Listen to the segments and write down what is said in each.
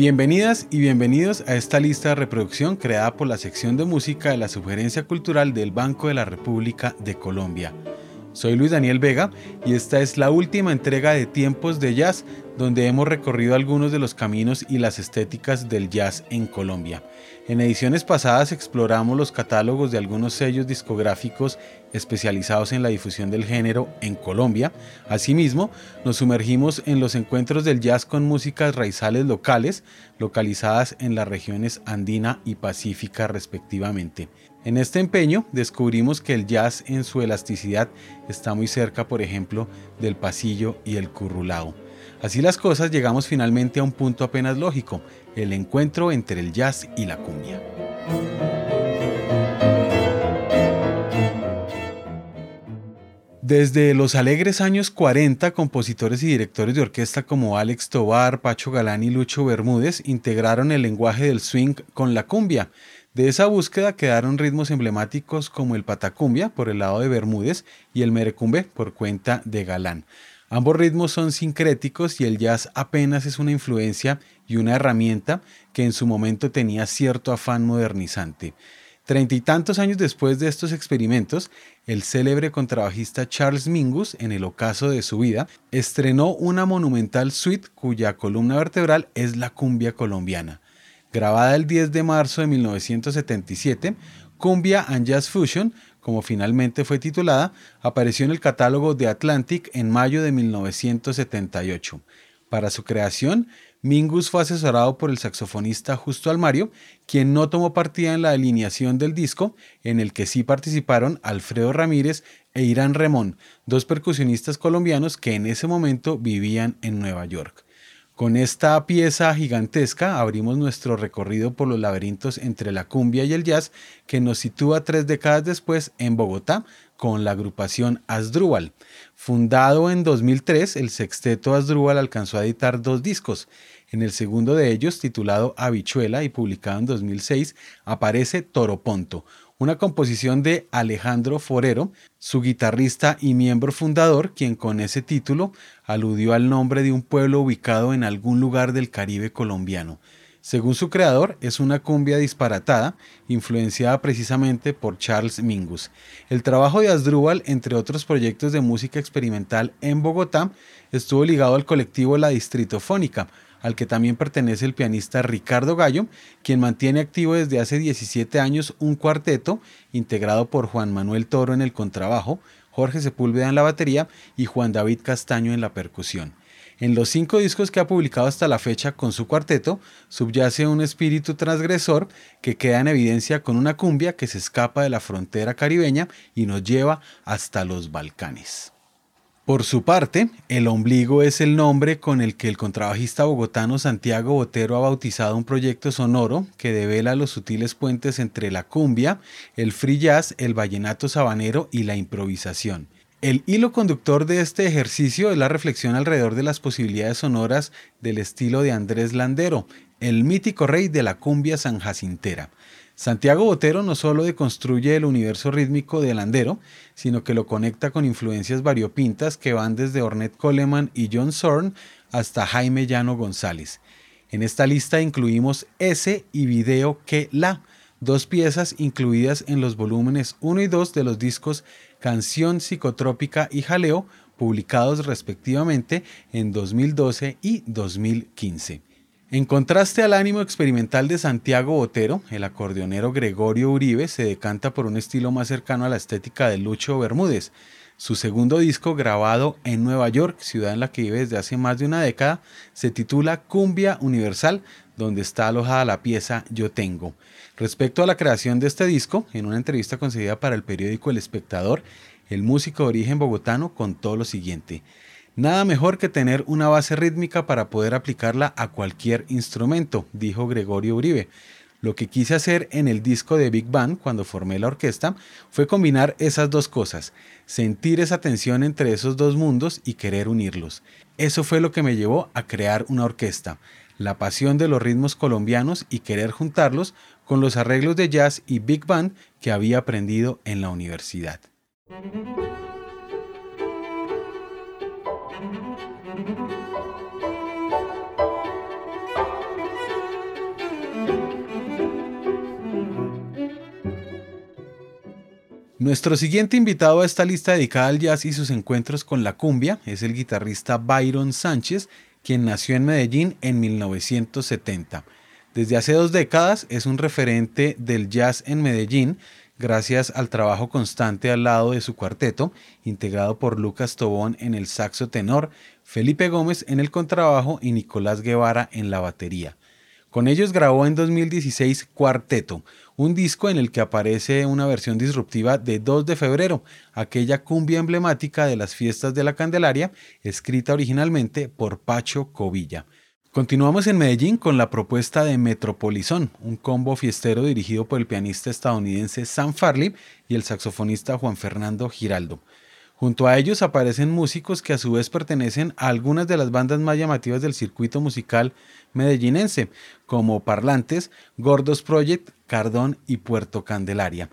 Bienvenidas y bienvenidos a esta lista de reproducción creada por la sección de música de la Sugerencia Cultural del Banco de la República de Colombia. Soy Luis Daniel Vega y esta es la última entrega de Tiempos de Jazz, donde hemos recorrido algunos de los caminos y las estéticas del jazz en Colombia. En ediciones pasadas exploramos los catálogos de algunos sellos discográficos especializados en la difusión del género en Colombia. Asimismo, nos sumergimos en los encuentros del jazz con músicas raizales locales, localizadas en las regiones andina y pacífica respectivamente. En este empeño descubrimos que el jazz en su elasticidad está muy cerca, por ejemplo, del pasillo y el currulao. Así las cosas llegamos finalmente a un punto apenas lógico, el encuentro entre el jazz y la cumbia. Desde los alegres años 40, compositores y directores de orquesta como Alex Tobar, Pacho Galán y Lucho Bermúdez integraron el lenguaje del swing con la cumbia. De esa búsqueda quedaron ritmos emblemáticos como el patacumbia por el lado de Bermúdez y el merecumbe por cuenta de Galán. Ambos ritmos son sincréticos y el jazz apenas es una influencia y una herramienta que en su momento tenía cierto afán modernizante. Treinta y tantos años después de estos experimentos, el célebre contrabajista Charles Mingus, en el ocaso de su vida, estrenó una monumental suite cuya columna vertebral es la cumbia colombiana. Grabada el 10 de marzo de 1977, Cumbia and Jazz Fusion como finalmente fue titulada, apareció en el catálogo de Atlantic en mayo de 1978. Para su creación, Mingus fue asesorado por el saxofonista Justo Almario, quien no tomó partida en la alineación del disco, en el que sí participaron Alfredo Ramírez e Irán Remón, dos percusionistas colombianos que en ese momento vivían en Nueva York. Con esta pieza gigantesca abrimos nuestro recorrido por los laberintos entre la cumbia y el jazz que nos sitúa tres décadas después en Bogotá con la agrupación Asdrúbal. Fundado en 2003, el sexteto Asdrúbal alcanzó a editar dos discos. En el segundo de ellos, titulado Habichuela y publicado en 2006, aparece Toroponto, una composición de Alejandro Forero, su guitarrista y miembro fundador, quien con ese título aludió al nombre de un pueblo ubicado en algún lugar del Caribe colombiano. Según su creador, es una cumbia disparatada, influenciada precisamente por Charles Mingus. El trabajo de Asdrúbal, entre otros proyectos de música experimental en Bogotá, estuvo ligado al colectivo La Distritofónica, al que también pertenece el pianista Ricardo Gallo, quien mantiene activo desde hace 17 años un cuarteto integrado por Juan Manuel Toro en el contrabajo, Jorge Sepúlveda en la batería y Juan David Castaño en la percusión. En los cinco discos que ha publicado hasta la fecha con su cuarteto, subyace un espíritu transgresor que queda en evidencia con una cumbia que se escapa de la frontera caribeña y nos lleva hasta los Balcanes. Por su parte, El Ombligo es el nombre con el que el contrabajista bogotano Santiago Botero ha bautizado un proyecto sonoro que devela los sutiles puentes entre la cumbia, el free jazz, el vallenato sabanero y la improvisación. El hilo conductor de este ejercicio es la reflexión alrededor de las posibilidades sonoras del estilo de Andrés Landero, el mítico rey de la cumbia sanjacintera. Santiago Botero no solo deconstruye el universo rítmico de Landero, sino que lo conecta con influencias variopintas que van desde Ornette Coleman y John Zorn hasta Jaime Llano González. En esta lista incluimos ese y Video que La, dos piezas incluidas en los volúmenes 1 y 2 de los discos Canción Psicotrópica y Jaleo, publicados respectivamente en 2012 y 2015. En contraste al ánimo experimental de Santiago Botero, el acordeonero Gregorio Uribe se decanta por un estilo más cercano a la estética de Lucho Bermúdez. Su segundo disco, grabado en Nueva York, ciudad en la que vive desde hace más de una década, se titula Cumbia Universal, donde está alojada la pieza Yo Tengo. Respecto a la creación de este disco, en una entrevista concedida para el periódico El Espectador, el músico de origen bogotano contó lo siguiente. Nada mejor que tener una base rítmica para poder aplicarla a cualquier instrumento, dijo Gregorio Uribe. Lo que quise hacer en el disco de Big Band cuando formé la orquesta fue combinar esas dos cosas, sentir esa tensión entre esos dos mundos y querer unirlos. Eso fue lo que me llevó a crear una orquesta, la pasión de los ritmos colombianos y querer juntarlos con los arreglos de jazz y big band que había aprendido en la universidad. Nuestro siguiente invitado a esta lista dedicada al jazz y sus encuentros con la cumbia es el guitarrista Byron Sánchez, quien nació en Medellín en 1970. Desde hace dos décadas es un referente del jazz en Medellín gracias al trabajo constante al lado de su cuarteto, integrado por Lucas Tobón en el saxo tenor, Felipe Gómez en el contrabajo y Nicolás Guevara en la batería. Con ellos grabó en 2016 Cuarteto, un disco en el que aparece una versión disruptiva de 2 de febrero, aquella cumbia emblemática de las fiestas de la Candelaria, escrita originalmente por Pacho Covilla. Continuamos en Medellín con la propuesta de Metropolizón, un combo fiestero dirigido por el pianista estadounidense Sam Farley y el saxofonista Juan Fernando Giraldo. Junto a ellos aparecen músicos que a su vez pertenecen a algunas de las bandas más llamativas del circuito musical medellinense, como Parlantes, Gordos Project, Cardón y Puerto Candelaria.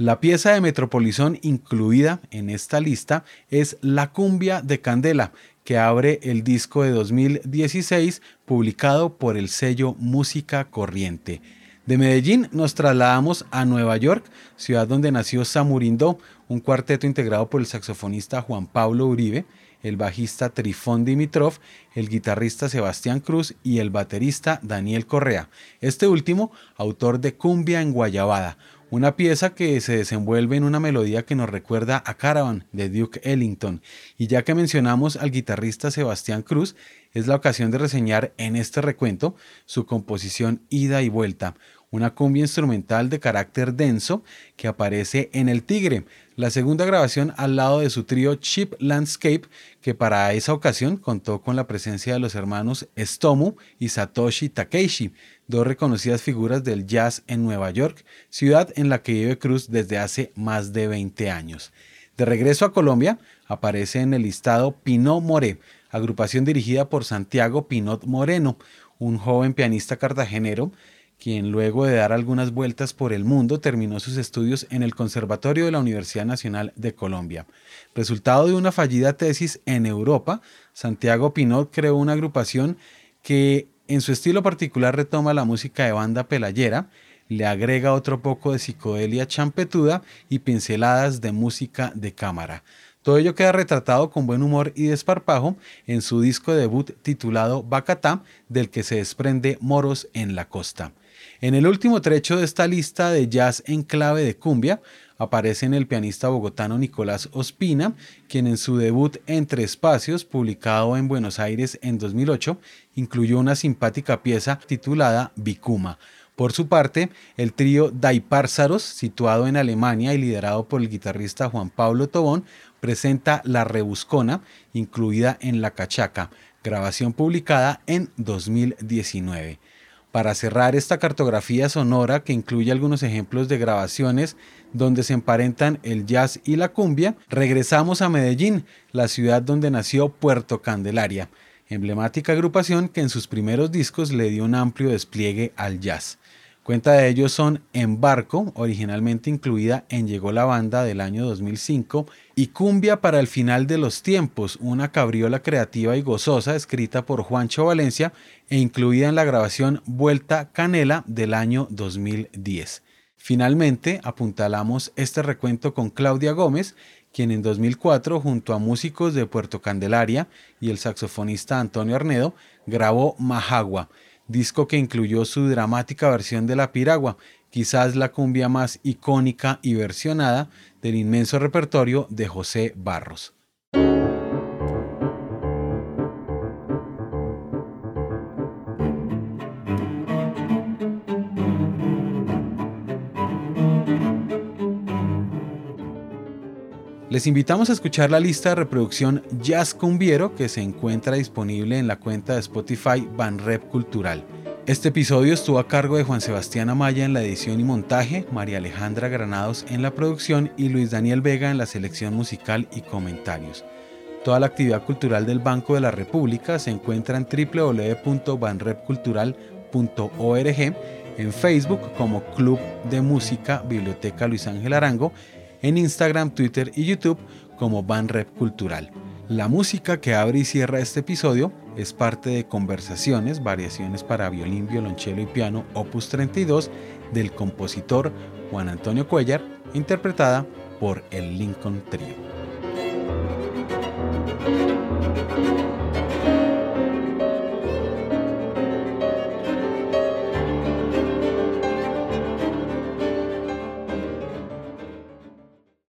La pieza de Metropolizón incluida en esta lista es La cumbia de Candela, que abre el disco de 2016 publicado por el sello Música Corriente. De Medellín nos trasladamos a Nueva York, ciudad donde nació Samurindo, un cuarteto integrado por el saxofonista Juan Pablo Uribe, el bajista Trifón Dimitrov, el guitarrista Sebastián Cruz y el baterista Daniel Correa, este último autor de Cumbia en Guayabada, una pieza que se desenvuelve en una melodía que nos recuerda a Caravan de Duke Ellington. Y ya que mencionamos al guitarrista Sebastián Cruz, es la ocasión de reseñar en este recuento su composición Ida y Vuelta, una cumbia instrumental de carácter denso que aparece en El Tigre, la segunda grabación al lado de su trío Cheap Landscape, que para esa ocasión contó con la presencia de los hermanos Stomu y Satoshi Takeishi, dos reconocidas figuras del jazz en Nueva York, ciudad en la que vive Cruz desde hace más de 20 años. De regreso a Colombia, aparece en el listado Pinot More, agrupación dirigida por Santiago Pinot Moreno, un joven pianista cartagenero quien luego de dar algunas vueltas por el mundo terminó sus estudios en el Conservatorio de la Universidad Nacional de Colombia. Resultado de una fallida tesis en Europa, Santiago Pinot creó una agrupación que en su estilo particular retoma la música de banda pelayera, le agrega otro poco de psicodelia champetuda y pinceladas de música de cámara. Todo ello queda retratado con buen humor y desparpajo en su disco debut titulado Bacatá, del que se desprende Moros en la Costa. En el último trecho de esta lista de jazz en clave de cumbia aparecen el pianista bogotano Nicolás Ospina, quien en su debut Entre Espacios, publicado en Buenos Aires en 2008, incluyó una simpática pieza titulada Bicuma. Por su parte, el trío Daipársaros, situado en Alemania y liderado por el guitarrista Juan Pablo Tobón, presenta La Rebuscona, incluida en La Cachaca, grabación publicada en 2019. Para cerrar esta cartografía sonora que incluye algunos ejemplos de grabaciones donde se emparentan el jazz y la cumbia, regresamos a Medellín, la ciudad donde nació Puerto Candelaria, emblemática agrupación que en sus primeros discos le dio un amplio despliegue al jazz. Cuenta de ellos son Embarco, originalmente incluida en Llegó la Banda del año 2005, y Cumbia para el Final de los Tiempos, una cabriola creativa y gozosa escrita por Juancho Valencia e incluida en la grabación Vuelta Canela del año 2010. Finalmente, apuntalamos este recuento con Claudia Gómez, quien en 2004, junto a músicos de Puerto Candelaria y el saxofonista Antonio Arnedo, grabó Majagua, disco que incluyó su dramática versión de La Piragua, quizás la cumbia más icónica y versionada del inmenso repertorio de José Barros. Les invitamos a escuchar la lista de reproducción Jazz Cumbiero que se encuentra disponible en la cuenta de Spotify Banrep Cultural. Este episodio estuvo a cargo de Juan Sebastián Amaya en la edición y montaje, María Alejandra Granados en la producción y Luis Daniel Vega en la selección musical y comentarios. Toda la actividad cultural del Banco de la República se encuentra en www.banrepcultural.org, en Facebook como Club de Música Biblioteca Luis Ángel Arango en Instagram, Twitter y YouTube como Banrep Cultural. La música que abre y cierra este episodio es parte de Conversaciones, variaciones para violín, violonchelo y piano, opus 32, del compositor Juan Antonio Cuellar interpretada por el Lincoln Trio.